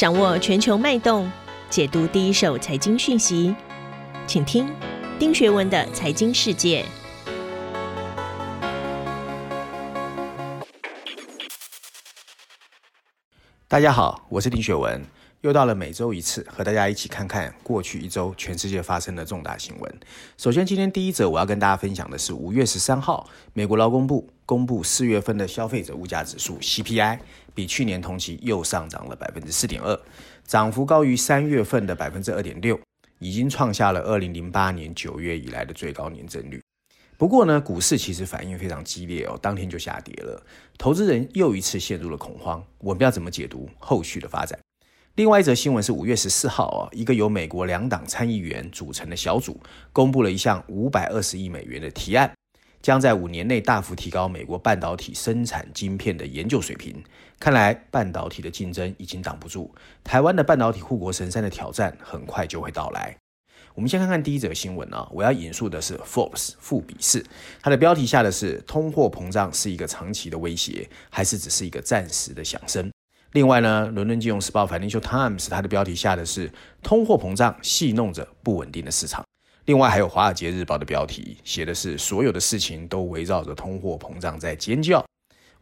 掌握全球脉动，解读第一手财经讯息，请听丁学文的财经世界。大家好，我是丁学文，又到了每周一次和大家一起看看过去一周全世界发生的重大新闻。首先，今天第一则我要跟大家分享的是五月十三号，美国劳工部公布四月份的消费者物价指数 CPI，比去年同期又上涨了百分之四点二，涨幅高于三月份的百分之二点六，已经创下了二零零八年九月以来的最高年增率。不过呢，股市其实反应非常激烈哦，当天就下跌了，投资人又一次陷入了恐慌。我们要怎么解读后续的发展？另外一则新闻是五月十四号啊，一个由美国两党参议员组成的小组公布了一项五百二十亿美元的提案，将在五年内大幅提高美国半导体生产晶片的研究水平。看来半导体的竞争已经挡不住，台湾的半导体护国神山的挑战很快就会到来。我们先看看第一则新闻啊，我要引述的是 Forbes 富比士，它的标题下的是通货膨胀是一个长期的威胁，还是只是一个暂时的响声？另外呢，伦敦金融时报 Financial Times 它的标题下的是通货膨胀戏弄着不稳定的市场。另外还有华尔街日报的标题写的是所有的事情都围绕着通货膨胀在尖叫。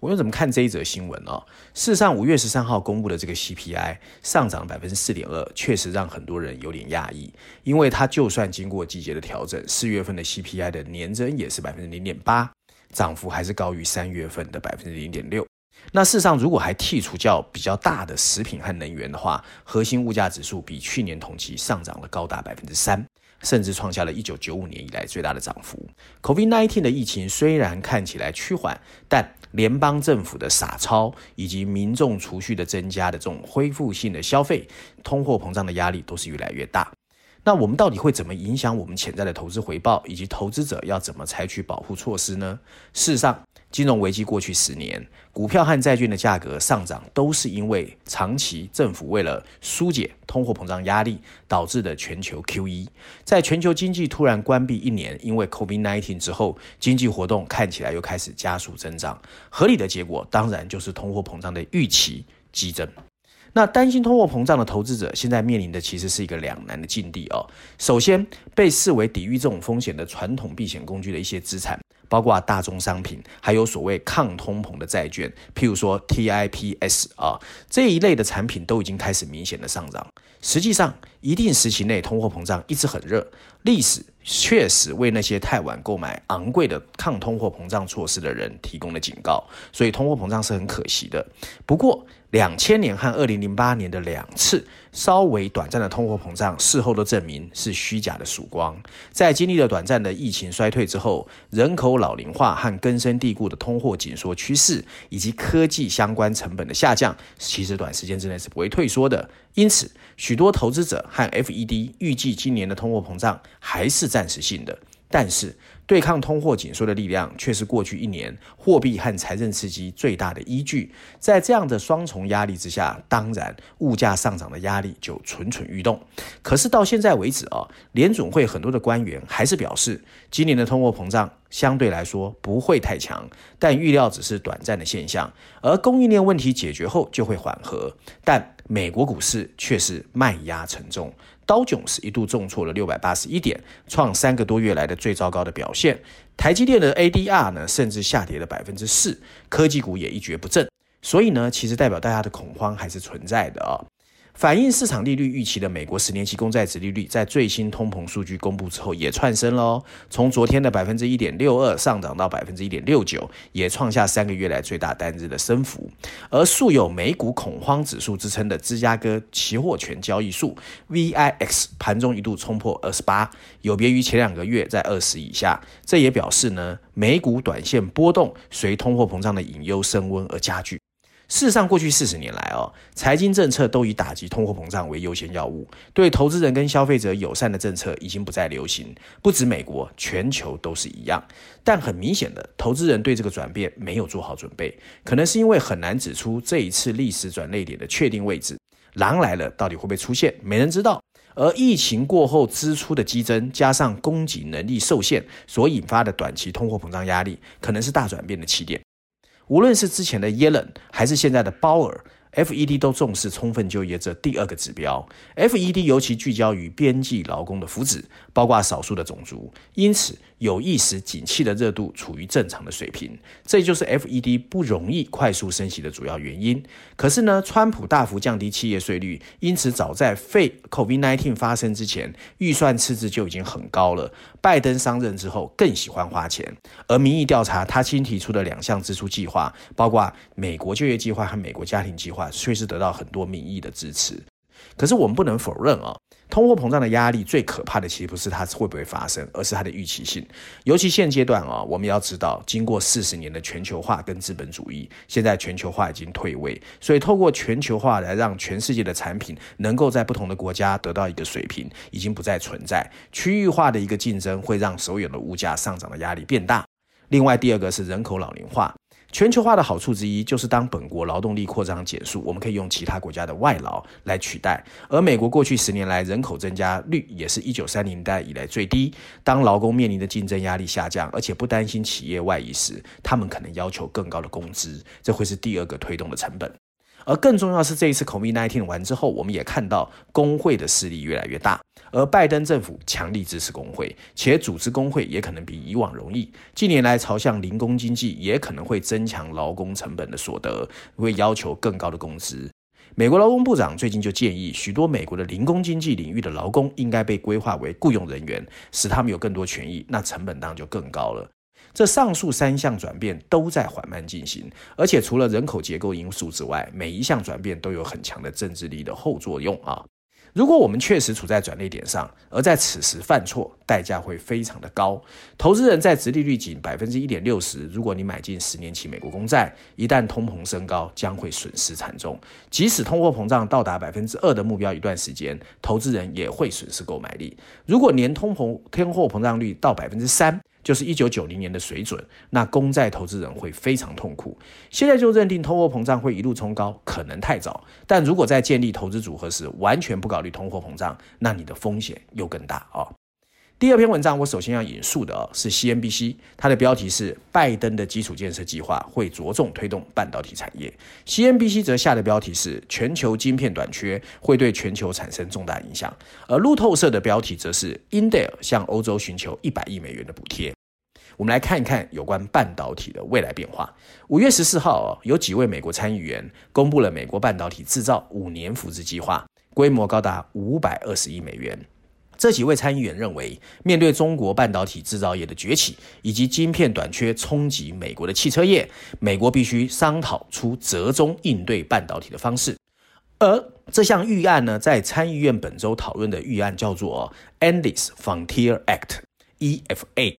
我又怎么看这一则新闻呢？事实上，五月十三号公布的这个 CPI 上涨百分之四点二，确实让很多人有点讶异。因为它就算经过季节的调整，四月份的 CPI 的年增也是百分之零点八，涨幅还是高于三月份的百分之零点六。那事实上，如果还剔除较比较大的食品和能源的话，核心物价指数比去年同期上涨了高达百分之三。甚至创下了一九九五年以来最大的涨幅。COVID-19 的疫情虽然看起来趋缓，但联邦政府的撒钞以及民众储蓄的增加的这种恢复性的消费，通货膨胀的压力都是越来越大。那我们到底会怎么影响我们潜在的投资回报，以及投资者要怎么采取保护措施呢？事实上，金融危机过去十年，股票和债券的价格上涨，都是因为长期政府为了疏解通货膨胀压力导致的全球 QE。在全球经济突然关闭一年，因为 COVID-19 之后，经济活动看起来又开始加速增长。合理的结果当然就是通货膨胀的预期激增。那担心通货膨胀的投资者，现在面临的其实是一个两难的境地哦。首先，被视为抵御这种风险的传统避险工具的一些资产。包括大宗商品，还有所谓抗通膨的债券，譬如说 TIPS 啊这一类的产品都已经开始明显的上涨。实际上，一定时期内通货膨胀一直很热，历史确实为那些太晚购买昂贵的抗通货膨胀措施的人提供了警告。所以通货膨胀是很可惜的。不过，两千年和二零零八年的两次稍微短暂的通货膨胀，事后都证明是虚假的曙光。在经历了短暂的疫情衰退之后，人口老龄化和根深蒂固的通货紧缩趋势，以及科技相关成本的下降，其实短时间之内是不会退缩的。因此，许多投资者和 FED 预计今年的通货膨胀还是暂时性的。但是，对抗通货紧缩的力量却是过去一年 货币和财政刺激最大的依据。在这样的双重压力之下，当然物价上涨的压力就蠢蠢欲动。可是到现在为止啊，联总会很多的官员还是表示，今年的通货膨胀相对来说不会太强，但预料只是短暂的现象，而供应链问题解决后就会缓和。但美国股市却是卖压沉重。刀囧是一度重挫了六百八十一点，创三个多月来的最糟糕的表现。现台积电的 ADR 呢，甚至下跌了百分之四，科技股也一蹶不振。所以呢，其实代表大家的恐慌还是存在的啊。反映市场利率预期的美国十年期公债殖利率，在最新通膨数据公布之后也窜升喽，从昨天的百分之一点六二上涨到百分之一点六九，也创下三个月来最大单日的升幅。而素有美股恐慌指数之称的芝加哥期货权交易数 VIX 盘中一度冲破二十八，有别于前两个月在二十以下，这也表示呢，美股短线波动随通货膨胀的隐忧升温而加剧。事实上，过去四十年来哦，财经政策都以打击通货膨胀为优先要务，对投资人跟消费者友善的政策已经不再流行。不止美国，全球都是一样。但很明显的，投资人对这个转变没有做好准备，可能是因为很难指出这一次历史转捩点的确定位置。狼来了，到底会不会出现？没人知道。而疫情过后支出的激增，加上供给能力受限所引发的短期通货膨胀压力，可能是大转变的起点。无论是之前的耶伦，还是现在的鲍尔，FED 都重视充分就业这第二个指标。FED 尤其聚焦于边际劳工的福祉，包括少数的种族，因此有意识景气的热度处于正常的水平。这就是 FED 不容易快速升息的主要原因。可是呢，川普大幅降低企业税率，因此早在废 COVID-19 发生之前，预算赤字就已经很高了。拜登上任之后更喜欢花钱，而民意调查他新提出的两项支出计划，包括美国就业计划和美国家庭计划，确实得到很多民意的支持。可是我们不能否认啊，通货膨胀的压力最可怕的其实不是它会不会发生，而是它的预期性。尤其现阶段啊，我们要知道，经过四十年的全球化跟资本主义，现在全球化已经退位，所以透过全球化来让全世界的产品能够在不同的国家得到一个水平，已经不再存在。区域化的一个竞争会让所有的物价上涨的压力变大。另外，第二个是人口老龄化。全球化的好处之一，就是当本国劳动力扩张减速，我们可以用其他国家的外劳来取代。而美国过去十年来人口增加率也是一九三零代以来最低。当劳工面临的竞争压力下降，而且不担心企业外移时，他们可能要求更高的工资，这会是第二个推动的成本。而更重要是，这一次 COVID-19 完之后，我们也看到工会的势力越来越大，而拜登政府强力支持工会，且组织工会也可能比以往容易。近年来朝向零工经济，也可能会增强劳工成本的所得，会要求更高的工资。美国劳工部长最近就建议，许多美国的零工经济领域的劳工应该被规划为雇佣人员，使他们有更多权益，那成本当然就更高了。这上述三项转变都在缓慢进行，而且除了人口结构因素之外，每一项转变都有很强的政治力的后作用啊！如果我们确实处在转捩点上，而在此时犯错，代价会非常的高。投资人在直利率仅百分之一点六时，如果你买进十年期美国公债，一旦通膨升高，将会损失惨重。即使通货膨胀到达百分之二的目标一段时间，投资人也会损失购买力。如果年通膨天货膨胀率到百分之三，就是一九九零年的水准，那公债投资人会非常痛苦。现在就认定通货膨胀会一路冲高，可能太早。但如果在建立投资组合时完全不考虑通货膨胀，那你的风险又更大啊。第二篇文章，我首先要引述的是 CNBC，它的标题是拜登的基础建设计划会着重推动半导体产业。CNBC 则下的标题是全球晶片短缺会对全球产生重大影响，而路透社的标题则是 Intel 向欧洲寻求一百亿美元的补贴。我们来看一看有关半导体的未来变化。五月十四号，有几位美国参议员公布了美国半导体制造五年扶持计划，规模高达五百二十亿美元。这几位参议员认为，面对中国半导体制造业的崛起以及晶片短缺冲击美国的汽车业，美国必须商讨出折中应对半导体的方式。而这项预案呢，在参议院本周讨论的预案叫做 Endless Frontier Act（EFA）。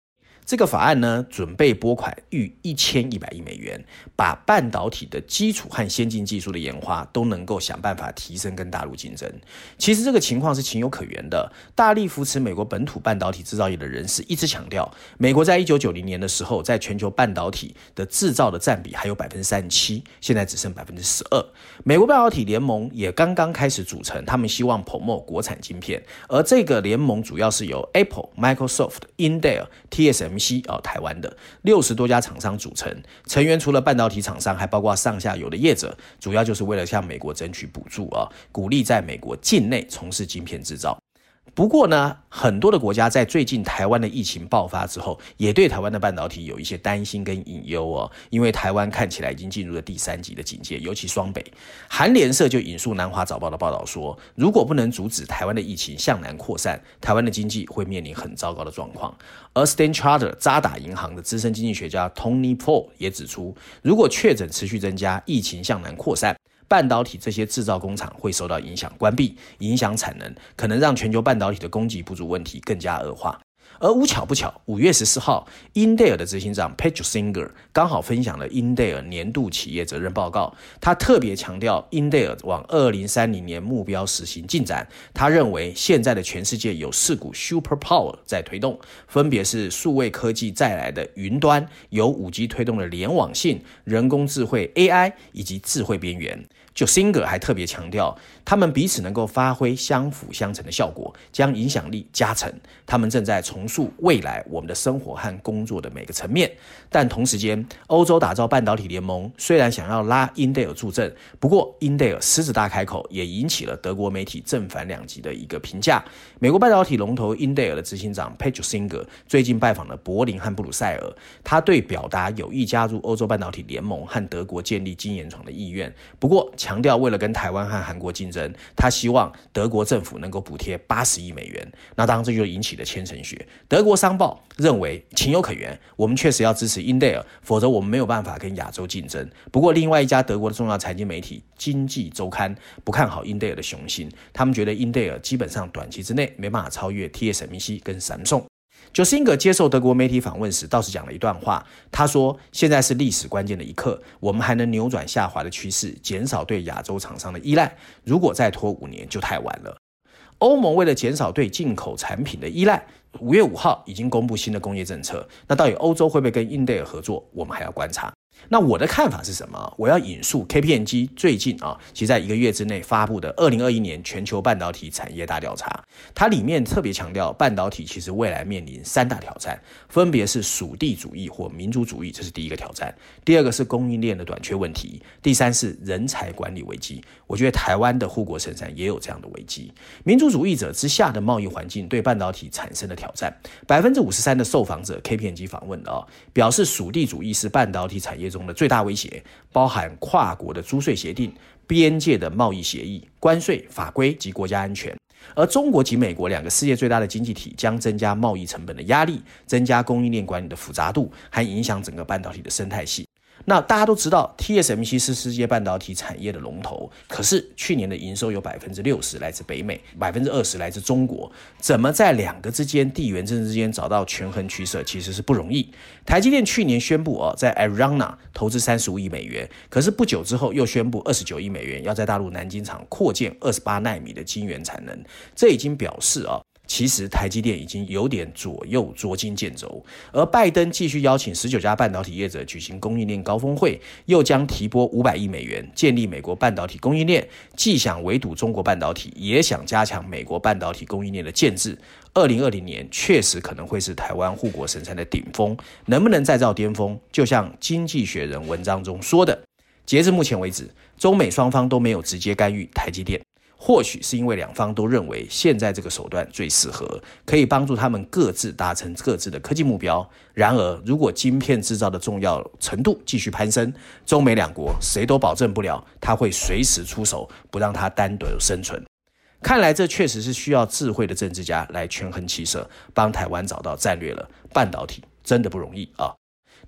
这个法案呢，准备拨款逾一千一百亿美元，把半导体的基础和先进技术的研发都能够想办法提升跟大陆竞争。其实这个情况是情有可原的。大力扶持美国本土半导体制造业的人士一直强调，美国在一九九零年的时候，在全球半导体的制造的占比还有百分之三十七，现在只剩百分之十二。美国半导体联盟也刚刚开始组成，他们希望 promote 国产晶片，而这个联盟主要是由 Apple、Microsoft、Intel、TSM。西啊，台湾的六十多家厂商组成，成员除了半导体厂商，还包括上下游的业者，主要就是为了向美国争取补助啊，鼓励在美国境内从事晶片制造。不过呢，很多的国家在最近台湾的疫情爆发之后，也对台湾的半导体有一些担心跟隐忧哦。因为台湾看起来已经进入了第三级的警戒，尤其双北。韩联社就引述南华早报的报道说，如果不能阻止台湾的疫情向南扩散，台湾的经济会面临很糟糕的状况。而 s t a n Charter 渣打银行的资深经济学家 Tony Paul 也指出，如果确诊持续增加，疫情向南扩散。半导体这些制造工厂会受到影响，关闭，影响产能，可能让全球半导体的供给不足问题更加恶化。而无巧不巧，五月十四号，英戴尔的执行长 p a t r i c Singer 刚好分享了英戴尔年度企业责任报告。他特别强调，英戴尔往二零三零年目标实行进展。他认为，现在的全世界有四股 super power 在推动，分别是数位科技带来的云端，由五 G 推动的联网性、人工智慧 AI 以及智慧边缘。就 Singer 还特别强调，他们彼此能够发挥相辅相成的效果，将影响力加成。他们正在重塑未来我们的生活和工作的每个层面。但同时间，欧洲打造半导体联盟，虽然想要拉英特尔助阵，不过英特尔狮子大开口，也引起了德国媒体正反两极的一个评价。美国半导体龙头英特尔的执行长 p a t r i Singer 最近拜访了柏林和布鲁塞尔，他对表达有意加入欧洲半导体联盟和德国建立晶圆厂的意愿。不过，强调为了跟台湾和韩国竞争，他希望德国政府能够补贴八十亿美元。那当然，这就引起了千层雪。德国商报认为情有可原，我们确实要支持英特尔，否则我们没有办法跟亚洲竞争。不过，另外一家德国的重要财经媒体《经济周刊》不看好英特尔的雄心，他们觉得英特尔基本上短期之内没办法超越 TSMC 跟闪送。就辛格接受德国媒体访问时，倒是讲了一段话。他说：“现在是历史关键的一刻，我们还能扭转下滑的趋势，减少对亚洲厂商的依赖。如果再拖五年，就太晚了。”欧盟为了减少对进口产品的依赖，五月五号已经公布新的工业政策。那到底欧洲会不会跟英特尔合作？我们还要观察。那我的看法是什么？我要引述 KPMG 最近啊，其实在一个月之内发布的二零二一年全球半导体产业大调查，它里面特别强调，半导体其实未来面临三大挑战，分别是属地主义或民族主义，这是第一个挑战；第二个是供应链的短缺问题；第三是人才管理危机。我觉得台湾的护国神山也有这样的危机。民族主义者之下的贸易环境对半导体产生的挑战，百分之五十三的受访者 KPMG 访问的哦，表示属地主义是半导体产业中。的最大威胁包含跨国的租税协定、边界的贸易协议、关税法规及国家安全，而中国及美国两个世界最大的经济体将增加贸易成本的压力，增加供应链管理的复杂度，还影响整个半导体的生态系。那大家都知道，TSMC 是世界半导体产业的龙头，可是去年的营收有百分之六十来自北美，百分之二十来自中国。怎么在两个之间地缘政治之间找到权衡取舍，其实是不容易。台积电去年宣布哦，在 Arizona 投资三十五亿美元，可是不久之后又宣布二十九亿美元要在大陆南京厂扩建二十八纳米的晶圆产能，这已经表示啊。其实台积电已经有点左右捉襟见肘，而拜登继续邀请十九家半导体业者举行供应链高峰会，又将提拨五百亿美元建立美国半导体供应链，既想围堵中国半导体，也想加强美国半导体供应链的建制。二零二零年确实可能会是台湾护国神山的顶峰，能不能再造巅峰？就像《经济学人》文章中说的，截至目前为止，中美双方都没有直接干预台积电。或许是因为两方都认为现在这个手段最适合，可以帮助他们各自达成各自的科技目标。然而，如果晶片制造的重要程度继续攀升，中美两国谁都保证不了他会随时出手，不让他单独生存。看来这确实是需要智慧的政治家来权衡其舍，帮台湾找到战略了。半导体真的不容易啊！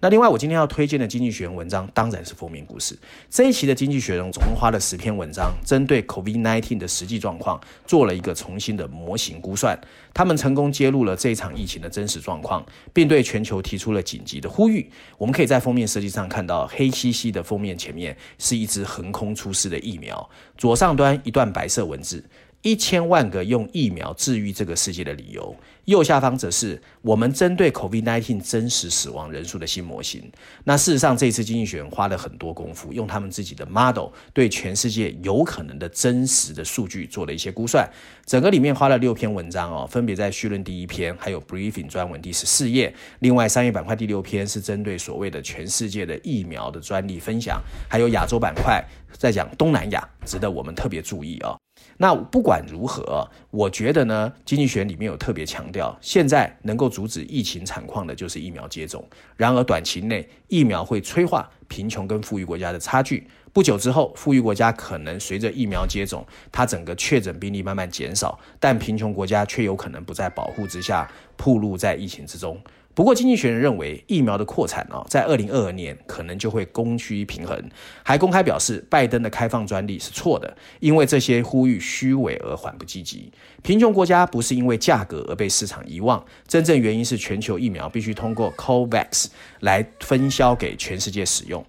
那另外，我今天要推荐的《经济学人》文章当然是封面故事。这一期的《经济学人》总共花了十篇文章，针对 COVID-19 的实际状况做了一个重新的模型估算。他们成功揭露了这场疫情的真实状况，并对全球提出了紧急的呼吁。我们可以在封面设计上看到，黑漆漆的封面前面是一支横空出世的疫苗，左上端一段白色文字。一千万个用疫苗治愈这个世界的理由，右下方则是我们针对 COVID-19 真实死亡人数的新模型。那事实上，这次经济学人花了很多功夫，用他们自己的 model 对全世界有可能的真实的数据做了一些估算。整个里面花了六篇文章哦，分别在序论第一篇，还有 briefing 专文第十四页。另外，商业板块第六篇是针对所谓的全世界的疫苗的专利分享，还有亚洲板块在讲东南亚，值得我们特别注意哦。那不管如何，我觉得呢，经济学里面有特别强调，现在能够阻止疫情惨况的就是疫苗接种。然而，短期内疫苗会催化贫穷跟富裕国家的差距。不久之后，富裕国家可能随着疫苗接种，它整个确诊病例慢慢减少，但贫穷国家却有可能不在保护之下，暴露在疫情之中。不过，经济学人认为疫苗的扩产哦，在二零二二年可能就会供需平衡，还公开表示拜登的开放专利是错的，因为这些呼吁虚伪而缓不积极。贫穷国家不是因为价格而被市场遗忘，真正原因是全球疫苗必须通过 COVAX 来分销给全世界使用。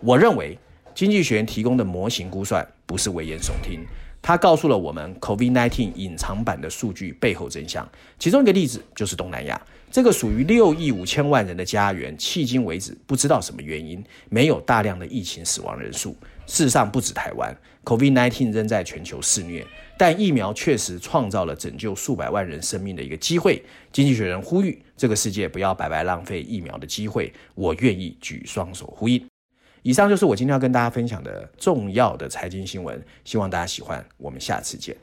我认为经济学人提供的模型估算不是危言耸听，他告诉了我们 COVID-19 隐藏版的数据背后真相。其中一个例子就是东南亚。这个属于六亿五千万人的家园，迄今为止不知道什么原因没有大量的疫情死亡人数。事实上不止台湾，COVID-19 仍在全球肆虐，但疫苗确实创造了拯救数百万人生命的一个机会。经济学人呼吁这个世界不要白白浪费疫苗的机会，我愿意举双手呼应。以上就是我今天要跟大家分享的重要的财经新闻，希望大家喜欢，我们下次见。